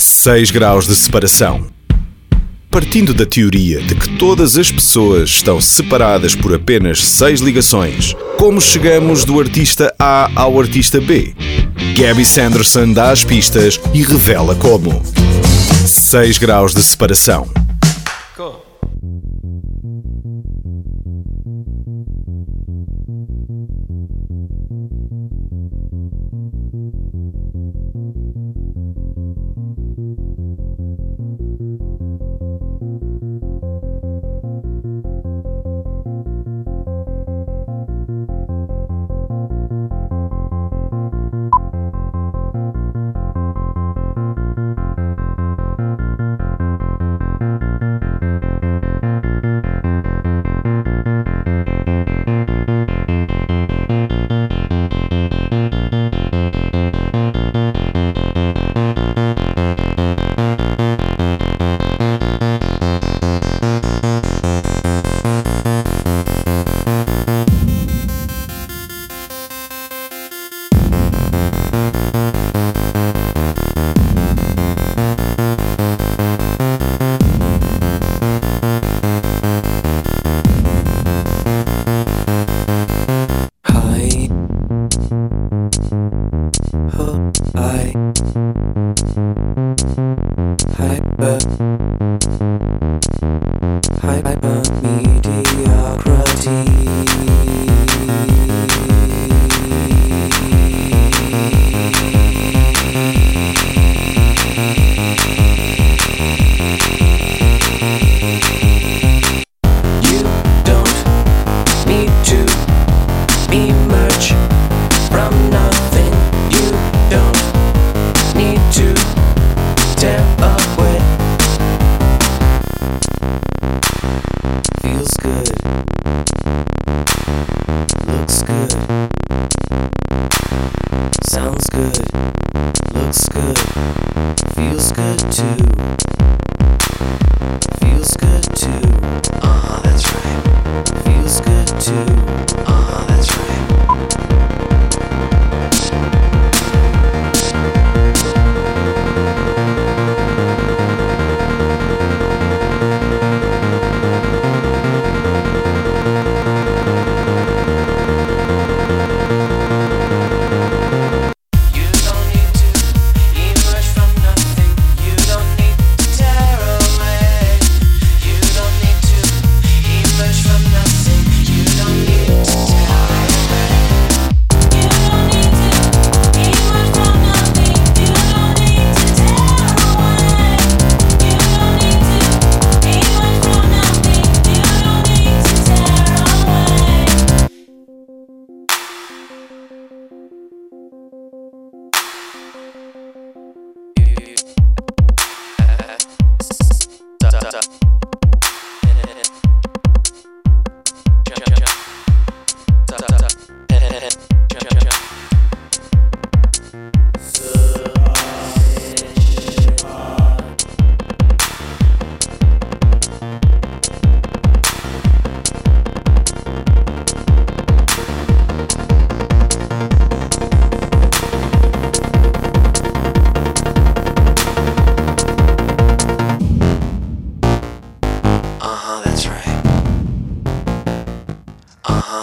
6 graus de separação. Partindo da teoria de que todas as pessoas estão separadas por apenas seis ligações, como chegamos do artista A ao artista B? Gabby Sanderson dá as pistas e revela como. 6 graus de separação.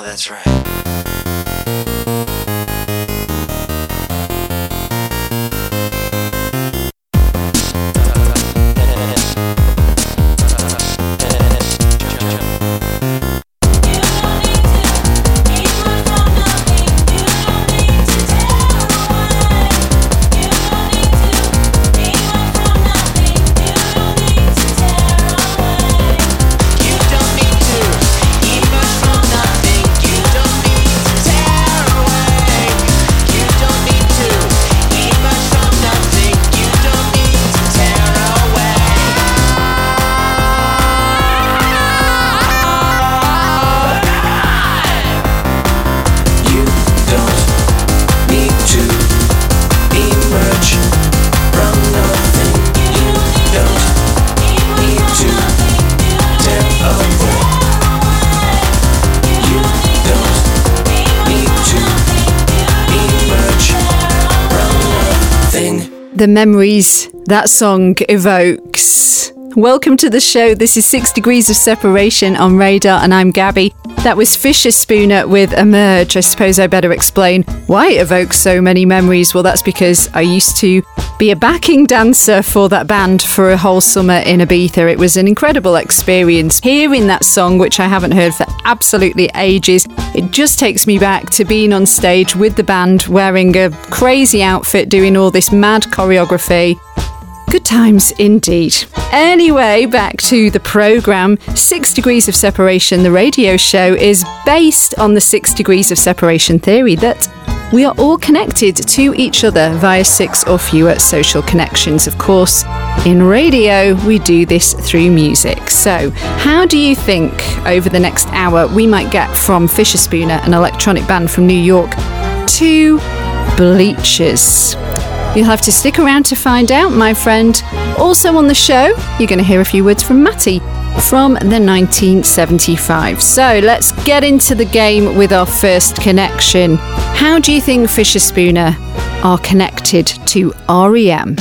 that's right. The memories that song evokes. Welcome to the show. This is Six Degrees of Separation on Radar, and I'm Gabby. That was Fischerspooner with Emerge. I suppose I better explain why it evokes so many memories. Well, that's because I used to be a backing dancer for that band for a whole summer in Ibiza. It was an incredible experience. Hearing that song, which I haven't heard for absolutely ages, it just takes me back to being on stage with the band wearing a crazy outfit, doing all this mad choreography Good times indeed. Anyway, back to the programme. Six Degrees of Separation, the radio show, is based on the six degrees of separation theory that we are all connected to each other via six or fewer social connections. Of course, in radio, we do this through music. So, how do you think over the next hour we might get from Fischerspooner, an electronic band from New York, to Bleachers? You'll have to stick around to find out, my friend. Also on the show, you're going to hear a few words from Matty from the 1975. So let's get into the game with our first connection. How do you think Fischerspooner are connected to REM?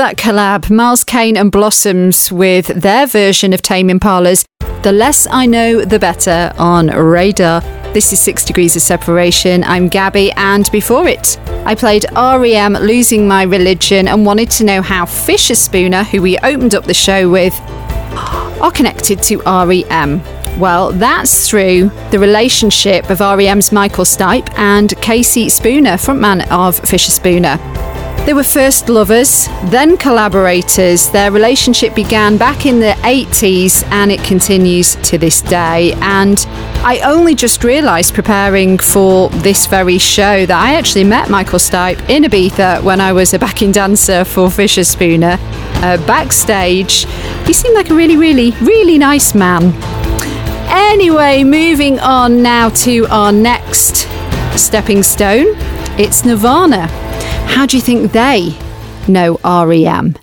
That collab, Miles Kane and Blossoms with their version of Tame Impala's The Less I Know, The Better on Radar. This is Six Degrees of Separation. I'm Gabby, and before it, I played REM Losing My Religion and wanted to know how Fischerspooner, who we opened up the show with, are connected to REM. Well, that's through the relationship of REM's Michael Stipe and Casey Spooner, frontman of Fischerspooner. They were first lovers, then collaborators. Their relationship began back in the 80s and it continues to this day. And I only just realised preparing for this very show that I actually met Michael Stipe in Ibiza when I was a backing dancer for Fischerspooner. Uh, backstage, he seemed like a really, really, really nice man. Anyway, moving on now to our next stepping stone. It's Nirvana. How do you think they know REM?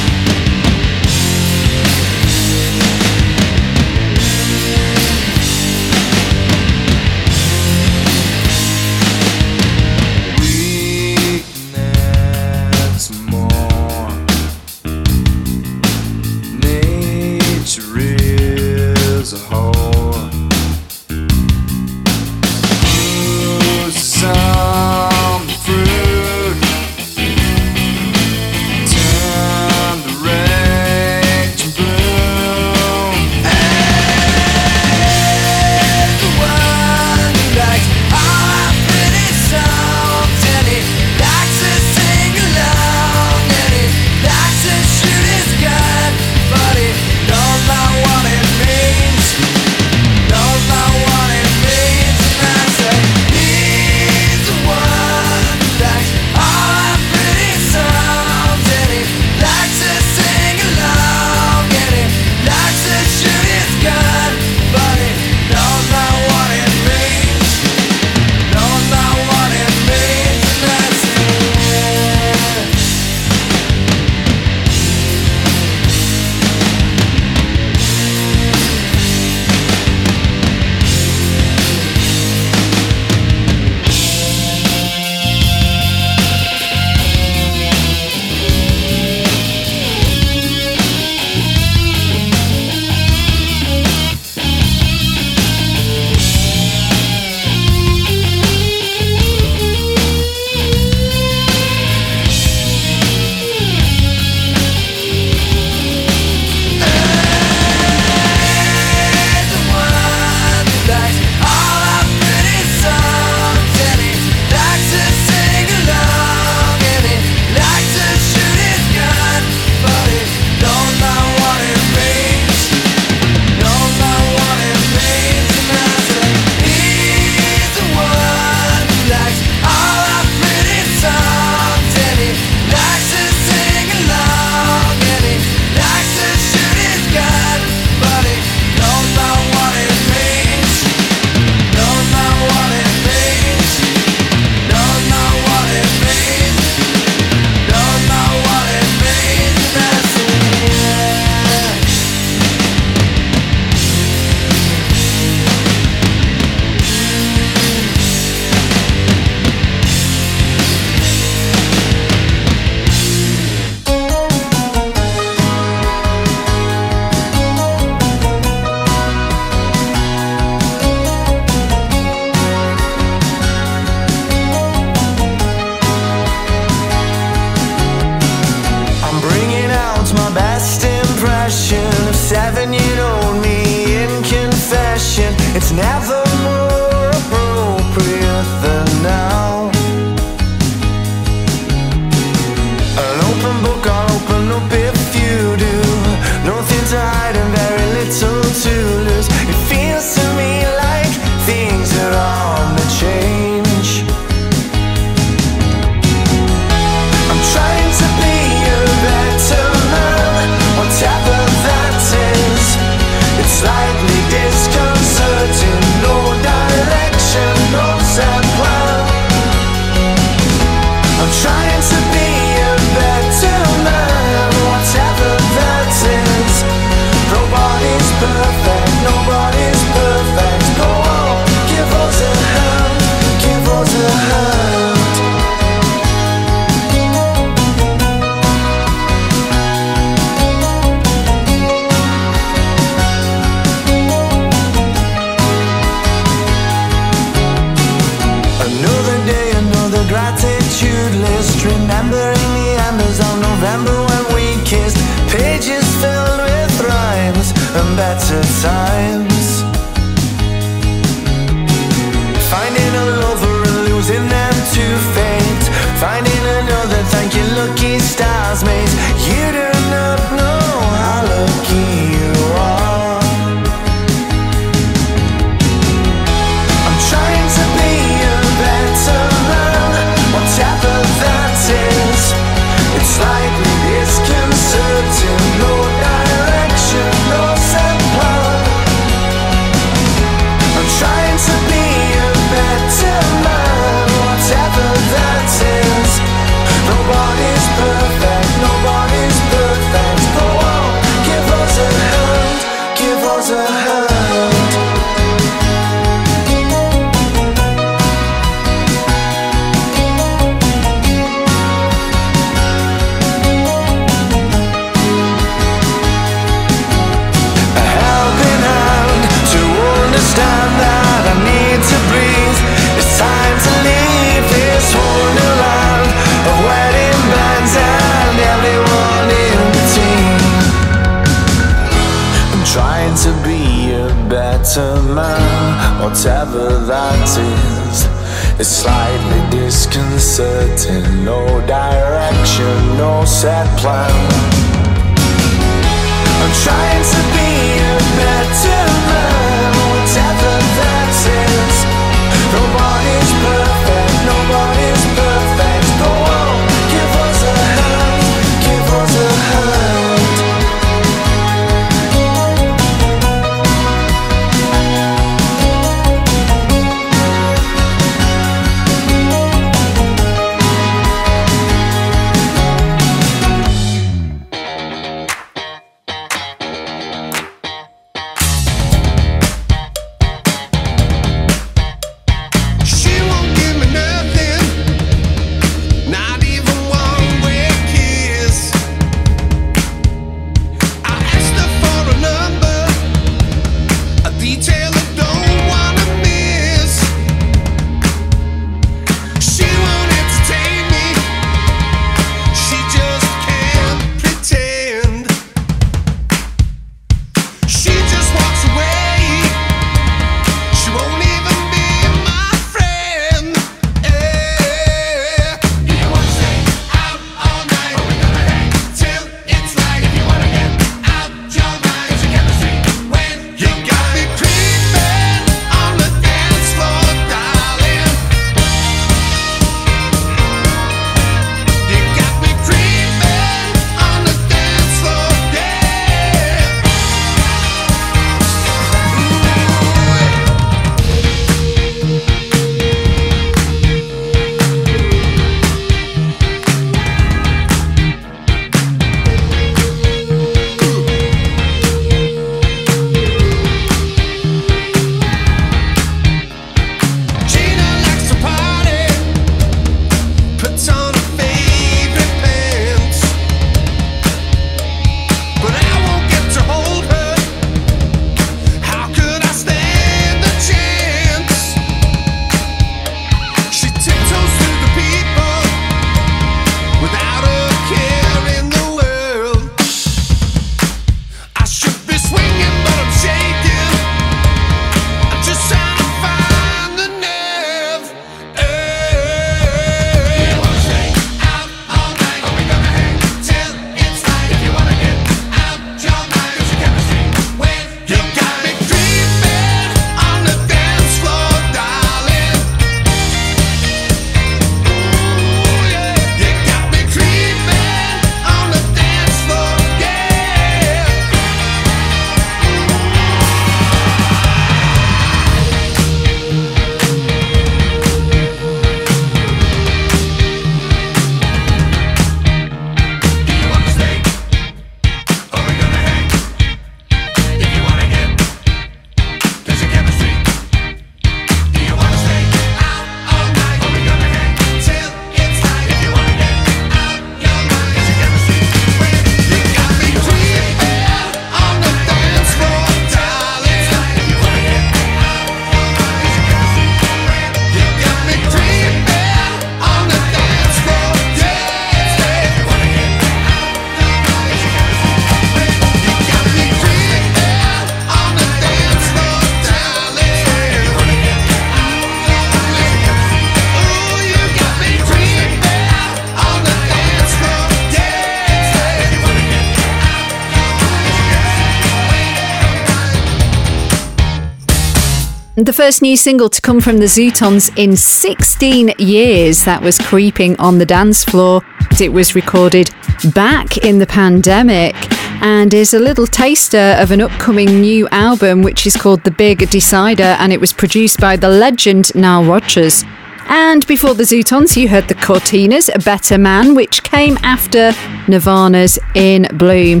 first new single to come from the Zutons in 16 years. That was Creeping on the Dance Floor. It was recorded back in the pandemic and is a little taster of an upcoming new album, which is called The Big Decider, and it was produced by the legend Nile Rodgers. And before the Zutons, you heard the Cortinas, A Better Man, which came after Nirvana's In Bloom.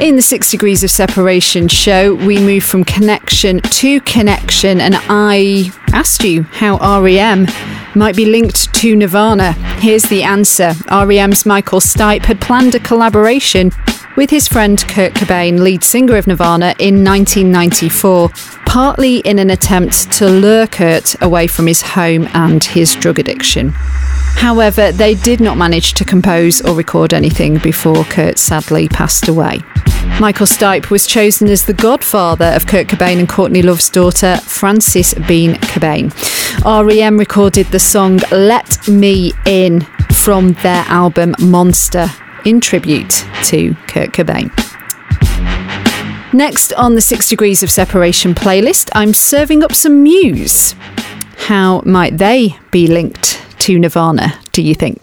In the Six Degrees of Separation show, we move from connection to connection, and I asked you how REM might be linked to Nirvana. Here's the answer REM's Michael Stipe had planned a collaboration with his friend Kurt Cobain, lead singer of Nirvana, in 1994, partly in an attempt to lure Kurt away from his home and his drug addiction. However, they did not manage to compose or record anything before Kurt sadly passed away. Michael Stipe was chosen as the godfather of Kurt Cobain and Courtney Love's daughter, Frances Bean Cobain. REM recorded the song Let Me In from their album Monster in tribute to Kurt Cobain. Next on the Six Degrees of Separation playlist, I'm serving up some Muse. How might they be linked to Nirvana, do you think?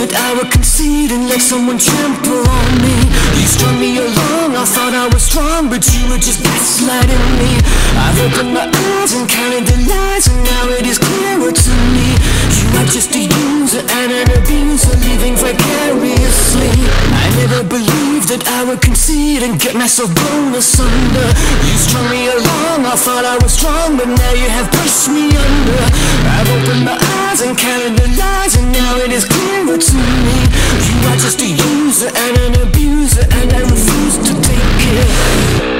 That I would concede and let someone trample on me. You strung me along, I thought I was strong, but you were just gaslighting me. I've opened my eyes and counted the lies, and now it is clearer to me. You are just a user and an abuser, living vicariously. I never believed that I would concede and get myself blown asunder. You strung me along, I thought I was strong, but now you have pushed me under. I've opened my eyes and counted the lies, and now it is clearer to me. You are just a user and an abuser, and I refuse to take it.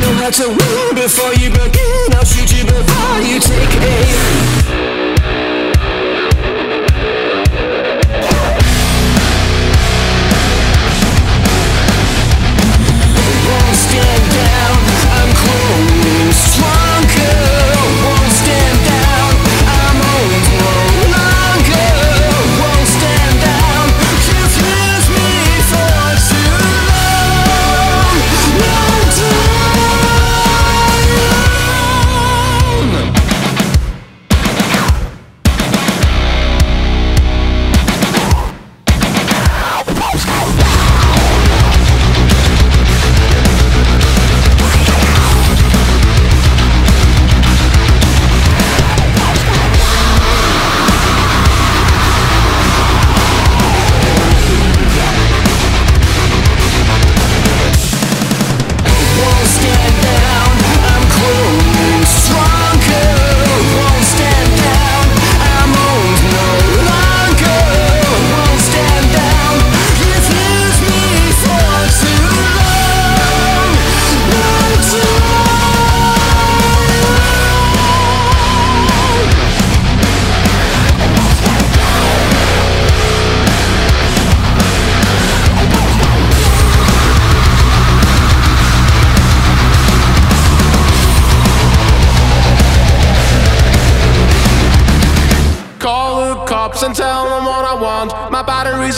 know how to win before you begin. I'll shoot you before you take aim.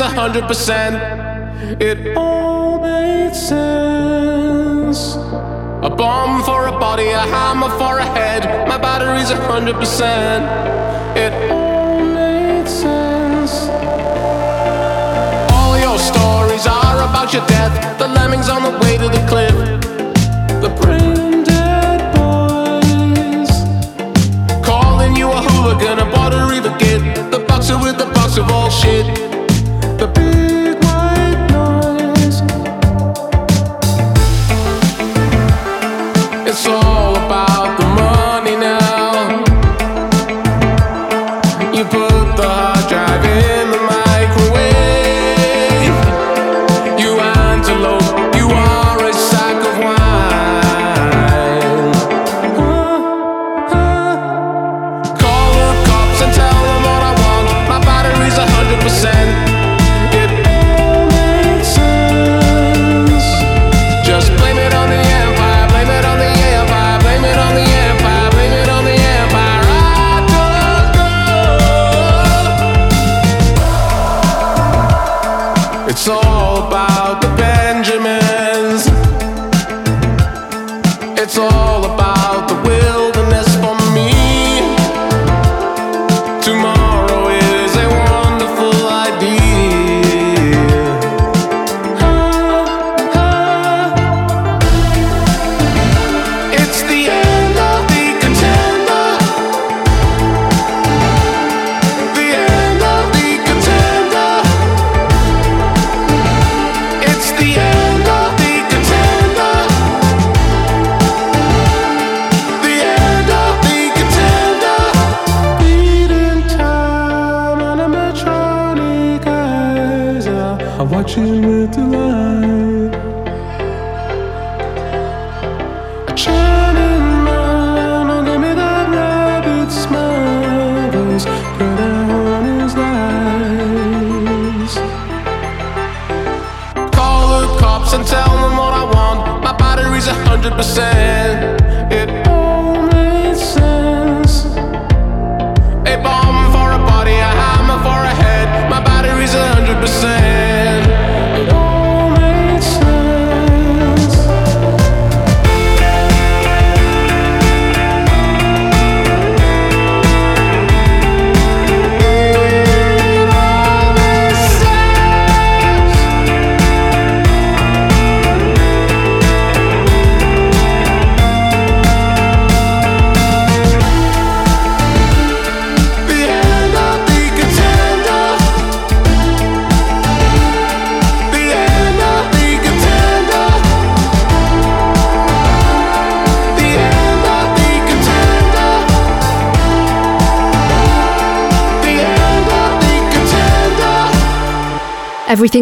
A hundred percent. It all made sense. A bomb for a body, a hammer for a head. My battery's a hundred percent. It all made sense. All your stories are about your death. The lemmings on the way to the cliff. The brain dead boys. Calling you a hooligan, a buttery forget. The boxer with the box of all shit. The big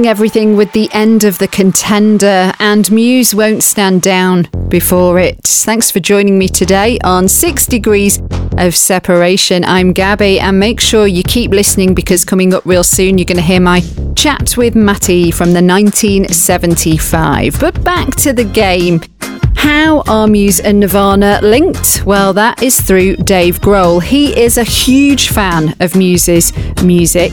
Everything, with the end of the contender, and Muse won't stand down before it. Thanks for joining me today on Six Degrees of Separation. I'm Gabby, and make sure you keep listening because coming up real soon, you're going to hear my chat with Matty from the 1975. But back to the game. How are Muse and Nirvana linked? Well, that is through Dave Grohl. He is a huge fan of Muse's music,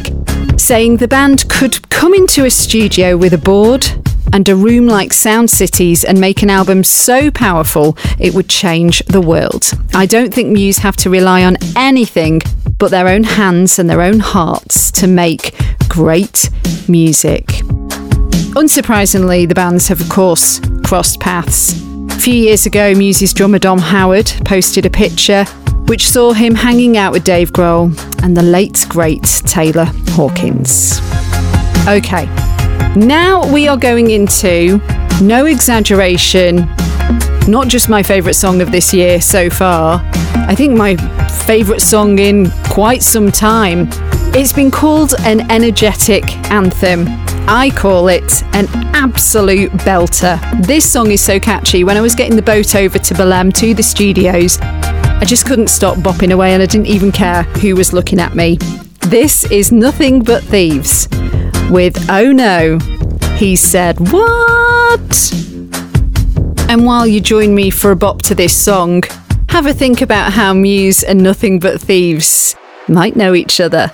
saying the band could come into a studio with a board and a room like Sound Cities and make an album so powerful it would change the world. I don't think Muse have to rely on anything but their own hands and their own hearts to make great music. Unsurprisingly, the bands have, of course, crossed paths. A few years ago, Muse's drummer Dom Howard posted a picture which saw him hanging out with Dave Grohl and the late great Taylor Hawkins. Okay, now we are going into, no exaggeration, not just my favourite song of this year so far, I think my favourite song in quite some time. It's been called an energetic anthem. I call it an absolute belter. This song is so catchy. When I was getting the boat over to Belém to the studios, I just couldn't stop bopping away and I didn't even care who was looking at me. This is Nothing But Thieves with Oh No. He said, What? And while you join me for a bop to this song, have a think about how Muse and Nothing But Thieves might know each other.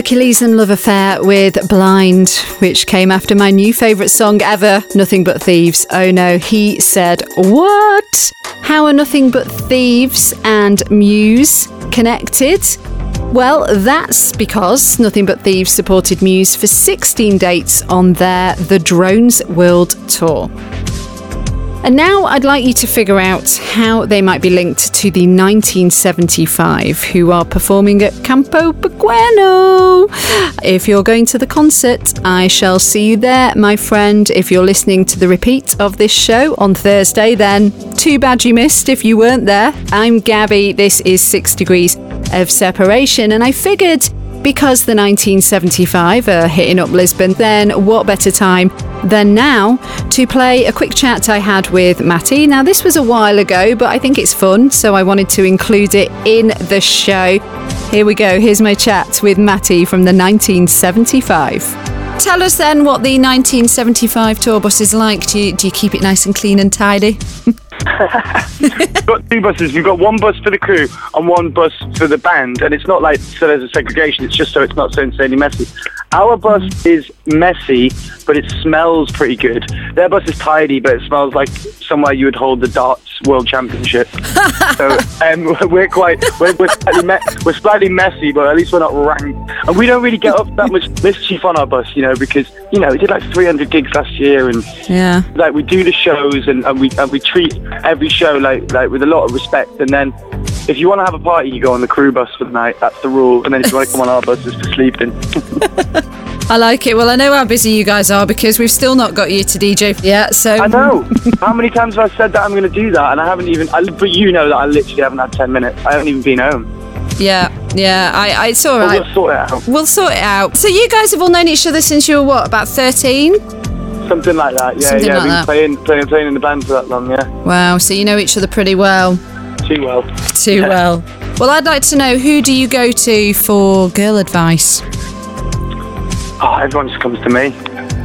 Hercules and Love Affair with Blind, which came after my new favourite song ever, Nothing But Thieves. Oh no, he said, What? How are Nothing But Thieves and Muse connected? Well, that's because Nothing But Thieves supported Muse for 16 dates on their The Drones World Tour. And now I'd like you to figure out how they might be linked to the 1975, who are performing at Campo If you're going to the concert, I shall see you there, my friend. If you're listening to the repeat of this show on Thursday, then too bad you missed if you weren't there. I'm Gabby. This is Six Degrees of Separation, and I figured because the 1975 are hitting up Lisbon, then what better time than now to play a quick chat I had with Matty. Now, this was a while ago, but I think it's fun, so I wanted to include it in the show. Here we go. Here's my chat with Matty from the 1975. Tell us then what the 1975 tour bus is like. Do you, do you keep it nice and clean and tidy? We've got two buses. We've got one bus for the crew and one bus for the band. And it's not like so there's a segregation. It's just so it's not so insanely messy. Our bus is messy, but it smells pretty good. Their bus is tidy, but it smells like somewhere you would hold the darts world championship. so um, we're quite we're, we're, slightly me- we're slightly messy, but at least we're not rank. And we don't really get up that much mischief on our bus, you know, because you know we did like 300 gigs last year, and Yeah. like we do the shows and, and we and we treat every show like like with a lot of respect and then if you want to have a party you go on the crew bus for the night that's the rule and then if you want to come on our bus it's for sleeping I like it. Well, I know how busy you guys are because we've still not got you to DJ yet. So I know how many times have I said that I'm going to do that and I haven't even I, but you know that I literally haven't had 10 minutes I haven't even been home Yeah, yeah. I, I it's all right. we'll sort it out We'll sort it out. So you guys have all known each other since you were what, about thirteen? Something like that yeah Something yeah like been that. playing playing playing in the band for that long yeah Wow. So you know each other pretty well. too well Too well. Well, I'd like to know who do you go to for girl advice? oh everyone just comes to me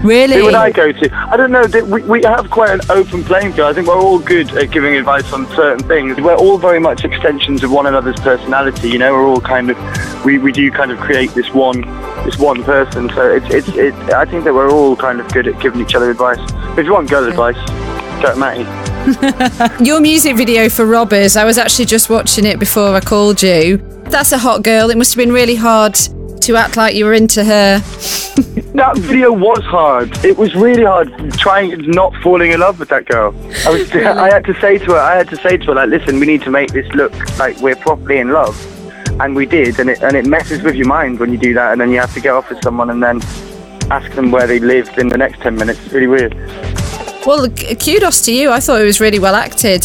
Really? Who would I go to? I don't know. We, we have quite an open playing field. I think we're all good at giving advice on certain things. We're all very much extensions of one another's personality. You know, we're all kind of we, we do kind of create this one this one person. So it's it's it, I think that we're all kind of good at giving each other advice. If you want girl advice, go to Matty. Your music video for Robbers, I was actually just watching it before I called you. That's a hot girl. It must have been really hard to act like you were into her. That video was hard. It was really hard trying not falling in love with that girl. I was I had to say to her, I had to say to her like, listen, we need to make this look like we're properly in love. And we did, and it and it messes with your mind when you do that, and then you have to get off with someone and then ask them where they lived in the next ten minutes. It's really weird. Well, kudos to you. I thought it was really well acted.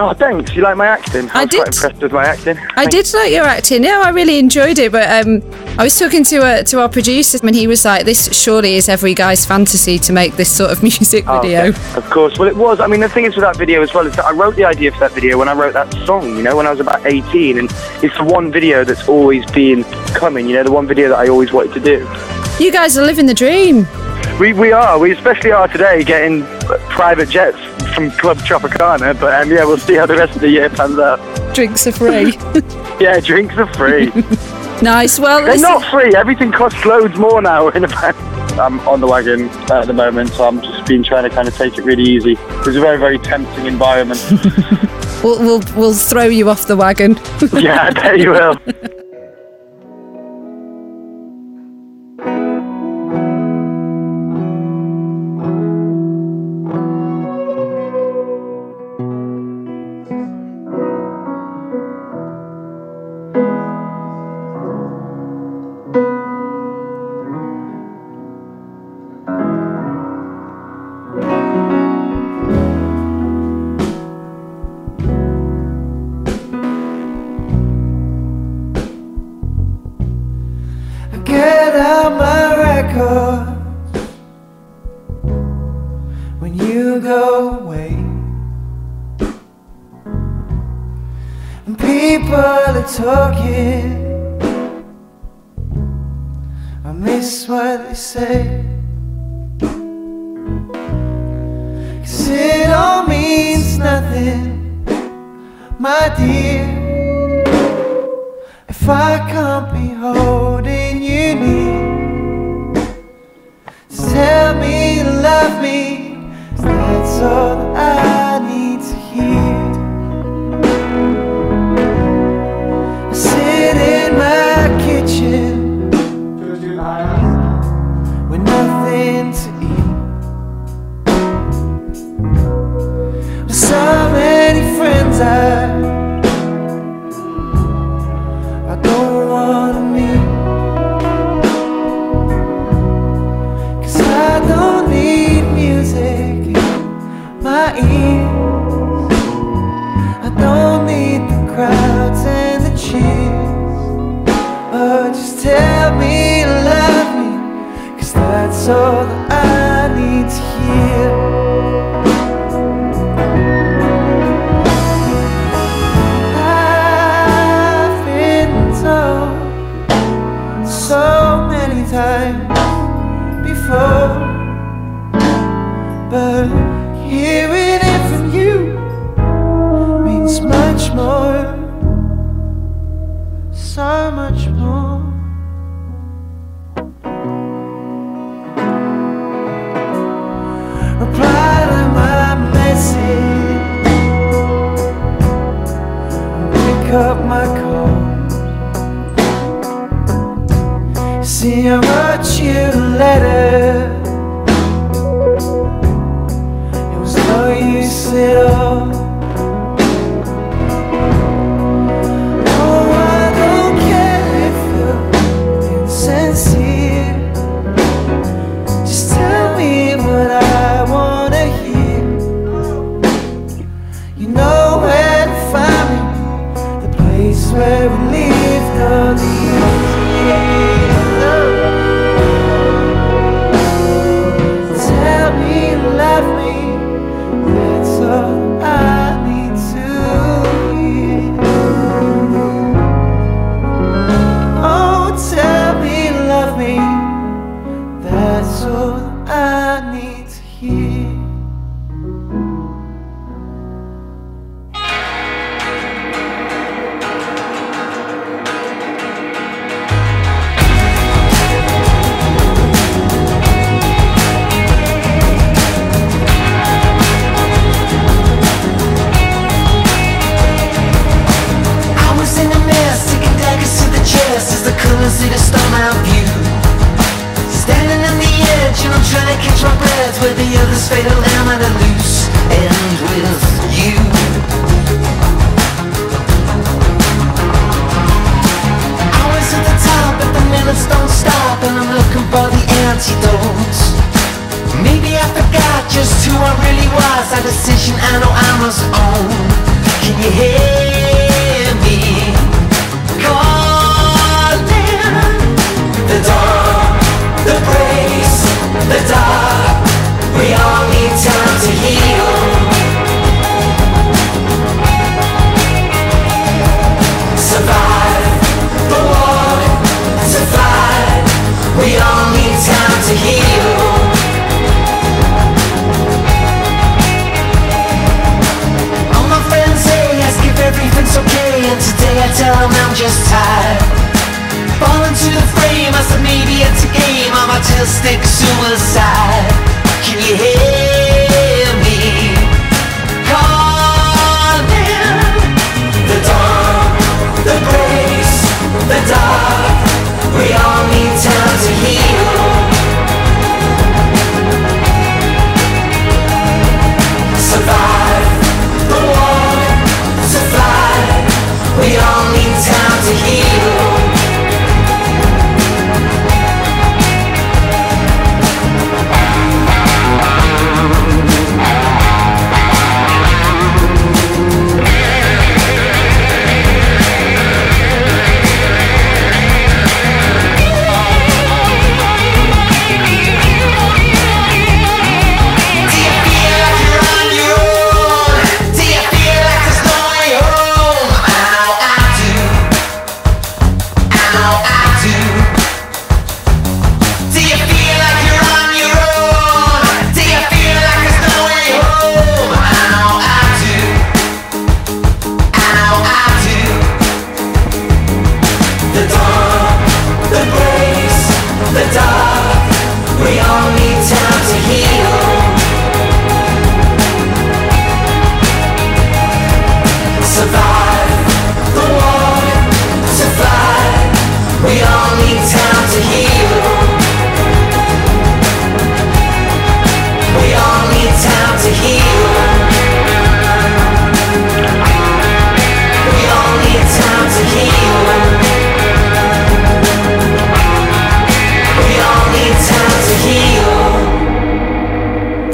Oh, thanks. You like my acting? I was did. quite impressed with my acting. I did like your acting. Yeah, I really enjoyed it. But um, I was talking to uh, to our producer, and he was like, "This surely is every guy's fantasy to make this sort of music Oh, video." yeah, Of course. Well, it was. I mean, the thing is with that video as well is that I wrote the idea for that video when I wrote that song, you know, when I was about 18. And it's the one video that's always been coming, you know, the one video that I always wanted to do. You guys are living the dream. We, we are. We especially are today getting private jets from Club Tropicana. But um, yeah, we'll see how the rest of the year pans out. Drinks are free. Yeah, drinks are free. nice. Well, They're listen- not free. Everything costs loads more now in a band. I'm on the wagon at the moment, so I'm just been trying to kind of take it really easy. It's a very, very tempting environment. we'll, we'll we'll throw you off the wagon. yeah, I bet you will. Are talking. I miss what they say. Cause it all means nothing, my dear. If I can't be holding you near, tell me you love me. That's all I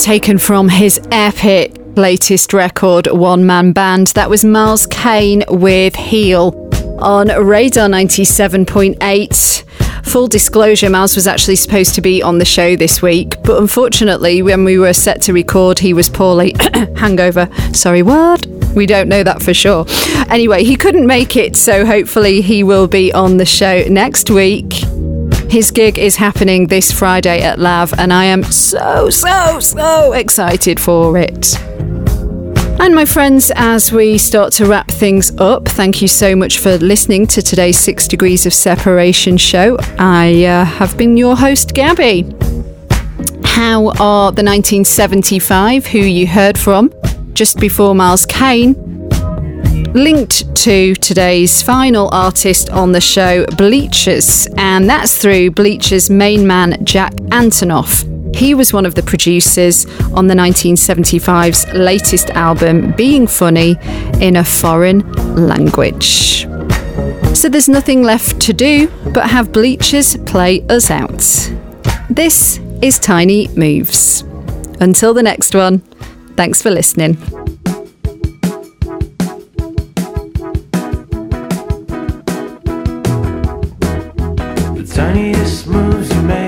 taken from his epic latest record, One Man Band. That was Miles Kane with Heel on Radar 97.8. Full disclosure, Miles was actually supposed to be on the show this week, but unfortunately, when we were set to record, he was poorly. Hangover. Sorry, what? We don't know that for sure. Anyway, he couldn't make it, so hopefully, he will be on the show next week. His gig is happening this Friday at Lav, and I am so, so, so excited for it. And my friends, as we start to wrap things up, thank you so much for listening to today's Six Degrees of Separation show. I uh, have been your host, Gabby. How are the 1975, who you heard from just before Miles Kane, linked to today's final artist on the show, Bleachers, and that's through Bleachers' main man, Jack Antonoff. He was one of the producers on the 1975's latest album, Being Funny in a Foreign Language. So there's nothing left to do but have Bleachers play us out. This is Tiny Moves. Until the next one, thanks for listening. Tiniest moves you make,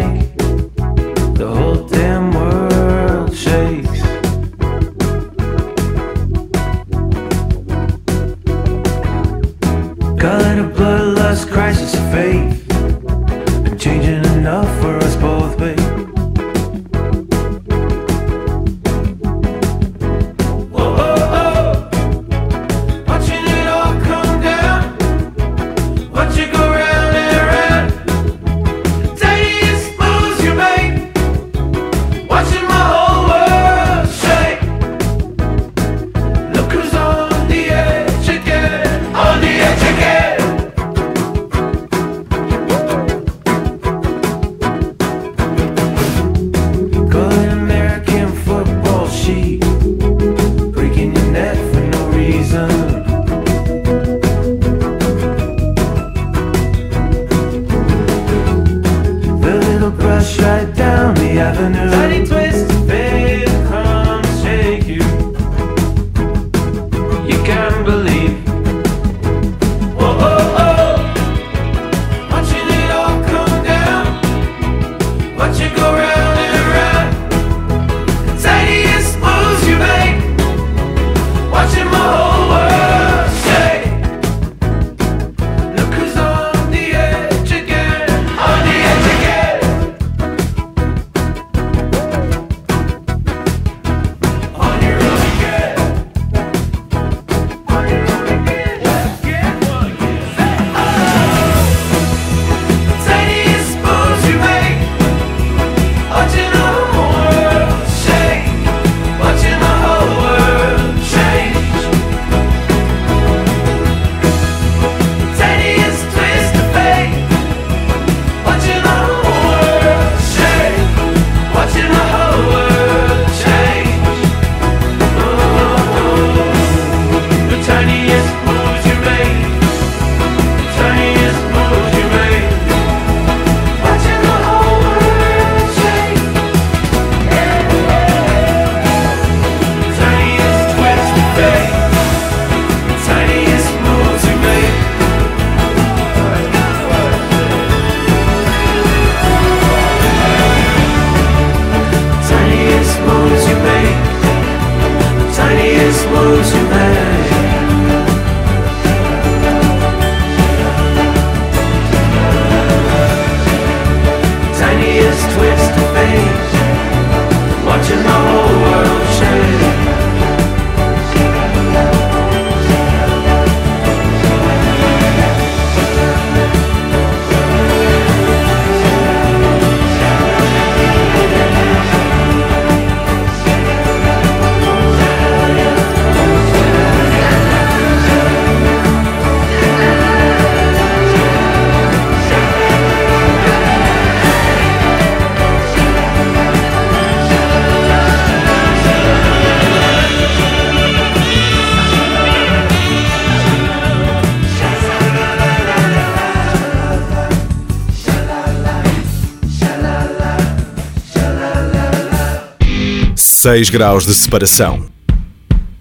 6 graus de separação.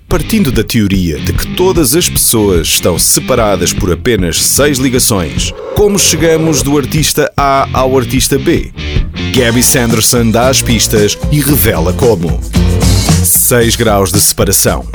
Partindo da teoria de que todas as pessoas estão separadas por apenas seis ligações, como chegamos do artista A ao artista B? Gabby Sanderson dá as pistas e revela como. 6 graus de separação.